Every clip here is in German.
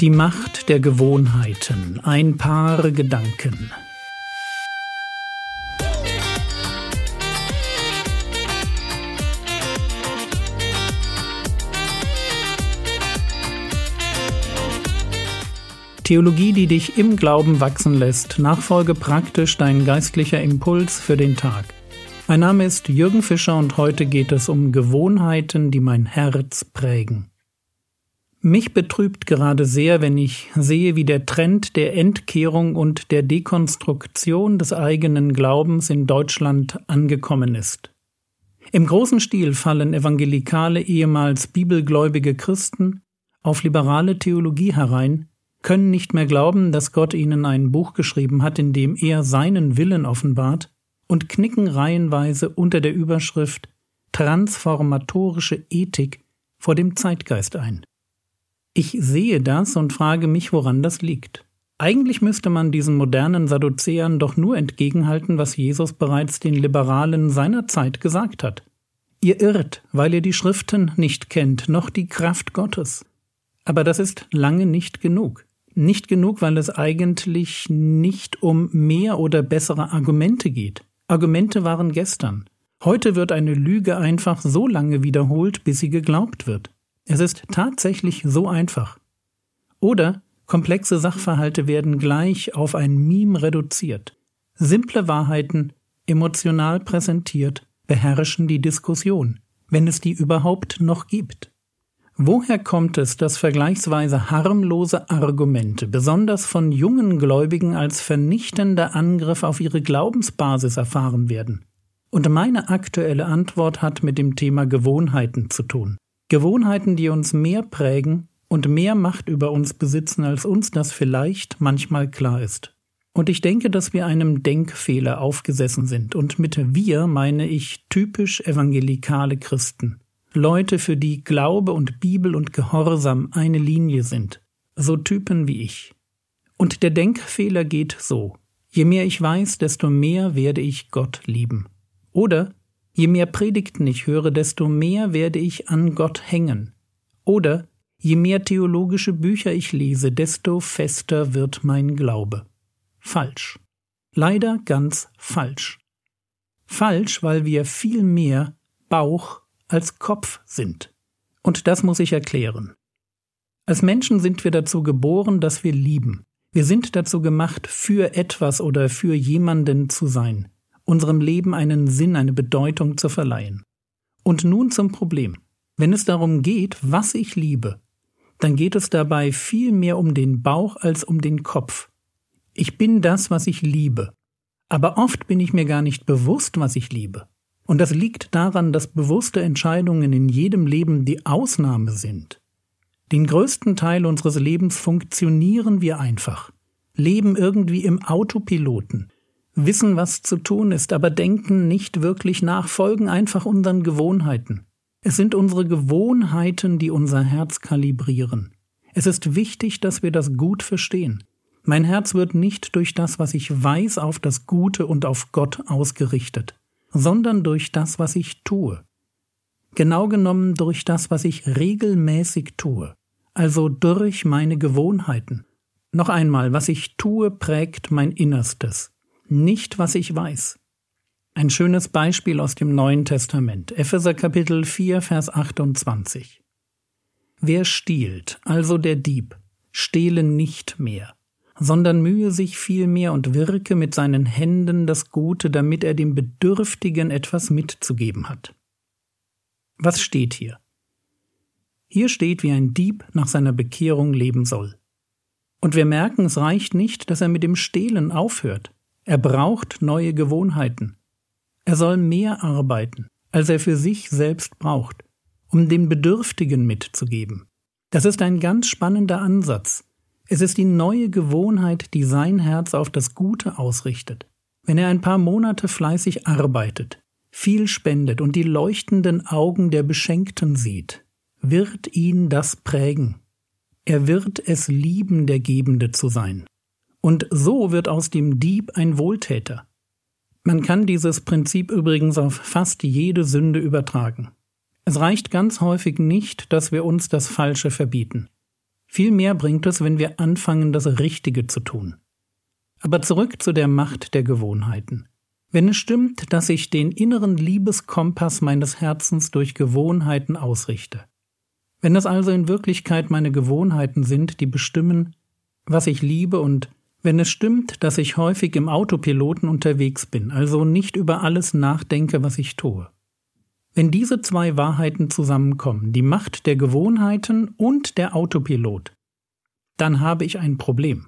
Die Macht der Gewohnheiten. Ein paar Gedanken. Theologie, die dich im Glauben wachsen lässt. Nachfolge praktisch dein geistlicher Impuls für den Tag. Mein Name ist Jürgen Fischer und heute geht es um Gewohnheiten, die mein Herz prägen. Mich betrübt gerade sehr, wenn ich sehe, wie der Trend der Entkehrung und der Dekonstruktion des eigenen Glaubens in Deutschland angekommen ist. Im großen Stil fallen evangelikale ehemals bibelgläubige Christen auf liberale Theologie herein, können nicht mehr glauben, dass Gott ihnen ein Buch geschrieben hat, in dem er seinen Willen offenbart, und knicken reihenweise unter der Überschrift Transformatorische Ethik vor dem Zeitgeist ein. Ich sehe das und frage mich, woran das liegt. Eigentlich müsste man diesen modernen Sadduzäern doch nur entgegenhalten, was Jesus bereits den Liberalen seiner Zeit gesagt hat. Ihr irrt, weil ihr die Schriften nicht kennt, noch die Kraft Gottes. Aber das ist lange nicht genug. Nicht genug, weil es eigentlich nicht um mehr oder bessere Argumente geht. Argumente waren gestern. Heute wird eine Lüge einfach so lange wiederholt, bis sie geglaubt wird. Es ist tatsächlich so einfach. Oder komplexe Sachverhalte werden gleich auf ein Meme reduziert. Simple Wahrheiten, emotional präsentiert, beherrschen die Diskussion, wenn es die überhaupt noch gibt. Woher kommt es, dass vergleichsweise harmlose Argumente, besonders von jungen Gläubigen, als vernichtender Angriff auf ihre Glaubensbasis erfahren werden? Und meine aktuelle Antwort hat mit dem Thema Gewohnheiten zu tun. Gewohnheiten, die uns mehr prägen und mehr Macht über uns besitzen, als uns das vielleicht manchmal klar ist. Und ich denke, dass wir einem Denkfehler aufgesessen sind, und mit wir meine ich typisch evangelikale Christen. Leute, für die Glaube und Bibel und Gehorsam eine Linie sind, so Typen wie ich. Und der Denkfehler geht so. Je mehr ich weiß, desto mehr werde ich Gott lieben. Oder Je mehr Predigten ich höre, desto mehr werde ich an Gott hängen. Oder je mehr theologische Bücher ich lese, desto fester wird mein Glaube. Falsch. Leider ganz falsch. Falsch, weil wir viel mehr Bauch als Kopf sind. Und das muss ich erklären. Als Menschen sind wir dazu geboren, dass wir lieben. Wir sind dazu gemacht, für etwas oder für jemanden zu sein unserem Leben einen Sinn, eine Bedeutung zu verleihen. Und nun zum Problem. Wenn es darum geht, was ich liebe, dann geht es dabei viel mehr um den Bauch als um den Kopf. Ich bin das, was ich liebe. Aber oft bin ich mir gar nicht bewusst, was ich liebe. Und das liegt daran, dass bewusste Entscheidungen in jedem Leben die Ausnahme sind. Den größten Teil unseres Lebens funktionieren wir einfach, leben irgendwie im Autopiloten, wissen, was zu tun ist, aber denken nicht wirklich nach, folgen einfach unseren Gewohnheiten. Es sind unsere Gewohnheiten, die unser Herz kalibrieren. Es ist wichtig, dass wir das gut verstehen. Mein Herz wird nicht durch das, was ich weiß, auf das Gute und auf Gott ausgerichtet, sondern durch das, was ich tue. Genau genommen durch das, was ich regelmäßig tue, also durch meine Gewohnheiten. Noch einmal, was ich tue, prägt mein Innerstes nicht, was ich weiß. Ein schönes Beispiel aus dem Neuen Testament, Epheser Kapitel 4, Vers 28. Wer stiehlt, also der Dieb, stehle nicht mehr, sondern mühe sich vielmehr und wirke mit seinen Händen das Gute, damit er dem Bedürftigen etwas mitzugeben hat. Was steht hier? Hier steht, wie ein Dieb nach seiner Bekehrung leben soll. Und wir merken, es reicht nicht, dass er mit dem Stehlen aufhört. Er braucht neue Gewohnheiten. Er soll mehr arbeiten, als er für sich selbst braucht, um den Bedürftigen mitzugeben. Das ist ein ganz spannender Ansatz. Es ist die neue Gewohnheit, die sein Herz auf das Gute ausrichtet. Wenn er ein paar Monate fleißig arbeitet, viel spendet und die leuchtenden Augen der Beschenkten sieht, wird ihn das prägen. Er wird es lieben, der Gebende zu sein. Und so wird aus dem Dieb ein Wohltäter. Man kann dieses Prinzip übrigens auf fast jede Sünde übertragen. Es reicht ganz häufig nicht, dass wir uns das Falsche verbieten. Viel mehr bringt es, wenn wir anfangen, das Richtige zu tun. Aber zurück zu der Macht der Gewohnheiten. Wenn es stimmt, dass ich den inneren Liebeskompass meines Herzens durch Gewohnheiten ausrichte, wenn es also in Wirklichkeit meine Gewohnheiten sind, die bestimmen, was ich liebe und wenn es stimmt, dass ich häufig im Autopiloten unterwegs bin, also nicht über alles nachdenke, was ich tue. Wenn diese zwei Wahrheiten zusammenkommen, die Macht der Gewohnheiten und der Autopilot, dann habe ich ein Problem.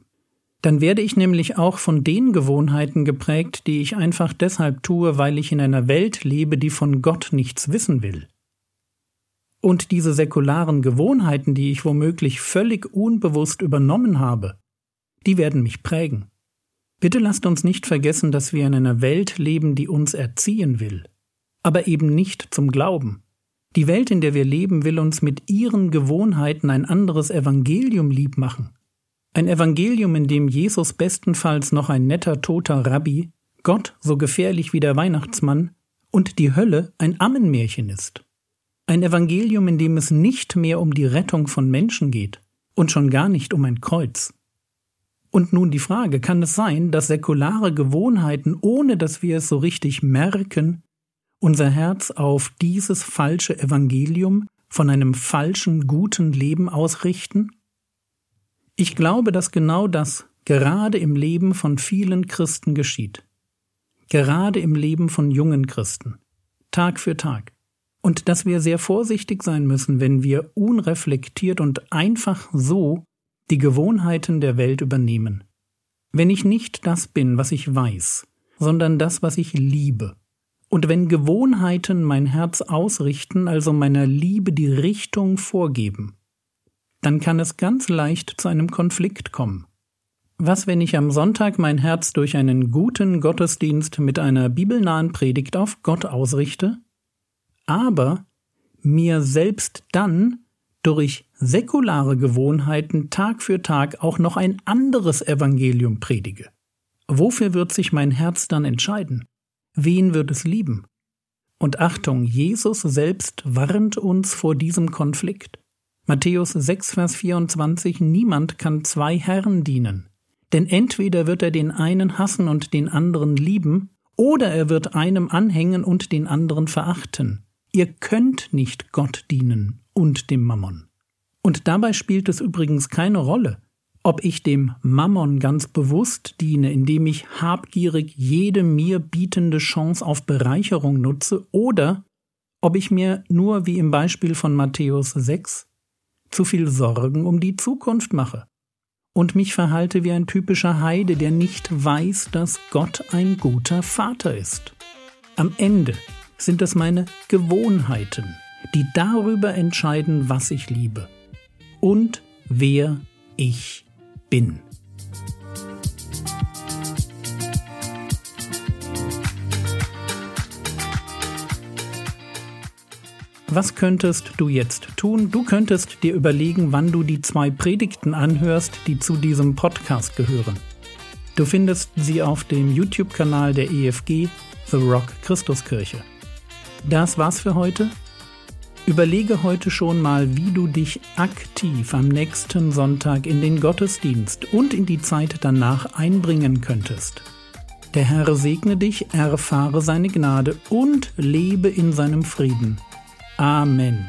Dann werde ich nämlich auch von den Gewohnheiten geprägt, die ich einfach deshalb tue, weil ich in einer Welt lebe, die von Gott nichts wissen will. Und diese säkularen Gewohnheiten, die ich womöglich völlig unbewusst übernommen habe, die werden mich prägen. Bitte lasst uns nicht vergessen, dass wir in einer Welt leben, die uns erziehen will, aber eben nicht zum Glauben. Die Welt, in der wir leben, will uns mit ihren Gewohnheiten ein anderes Evangelium lieb machen. Ein Evangelium, in dem Jesus bestenfalls noch ein netter toter Rabbi, Gott so gefährlich wie der Weihnachtsmann und die Hölle ein Ammenmärchen ist. Ein Evangelium, in dem es nicht mehr um die Rettung von Menschen geht und schon gar nicht um ein Kreuz. Und nun die Frage, kann es sein, dass säkulare Gewohnheiten, ohne dass wir es so richtig merken, unser Herz auf dieses falsche Evangelium von einem falschen guten Leben ausrichten? Ich glaube, dass genau das gerade im Leben von vielen Christen geschieht. Gerade im Leben von jungen Christen. Tag für Tag. Und dass wir sehr vorsichtig sein müssen, wenn wir unreflektiert und einfach so die Gewohnheiten der Welt übernehmen. Wenn ich nicht das bin, was ich weiß, sondern das, was ich liebe, und wenn Gewohnheiten mein Herz ausrichten, also meiner Liebe die Richtung vorgeben, dann kann es ganz leicht zu einem Konflikt kommen. Was, wenn ich am Sonntag mein Herz durch einen guten Gottesdienst mit einer bibelnahen Predigt auf Gott ausrichte, aber mir selbst dann durch säkulare Gewohnheiten Tag für Tag auch noch ein anderes Evangelium predige. Wofür wird sich mein Herz dann entscheiden? Wen wird es lieben? Und Achtung, Jesus selbst warnt uns vor diesem Konflikt. Matthäus 6, Vers 24 Niemand kann zwei Herren dienen, denn entweder wird er den einen hassen und den anderen lieben, oder er wird einem anhängen und den anderen verachten. Ihr könnt nicht Gott dienen und dem Mammon. Und dabei spielt es übrigens keine Rolle, ob ich dem Mammon ganz bewusst diene, indem ich habgierig jede mir bietende Chance auf Bereicherung nutze, oder ob ich mir nur wie im Beispiel von Matthäus 6 zu viel Sorgen um die Zukunft mache und mich verhalte wie ein typischer Heide, der nicht weiß, dass Gott ein guter Vater ist. Am Ende sind es meine Gewohnheiten, die darüber entscheiden, was ich liebe und wer ich bin. Was könntest du jetzt tun? Du könntest dir überlegen, wann du die zwei Predigten anhörst, die zu diesem Podcast gehören. Du findest sie auf dem YouTube-Kanal der EFG The Rock Christuskirche. Das war's für heute. Überlege heute schon mal, wie du dich aktiv am nächsten Sonntag in den Gottesdienst und in die Zeit danach einbringen könntest. Der Herr segne dich, erfahre seine Gnade und lebe in seinem Frieden. Amen.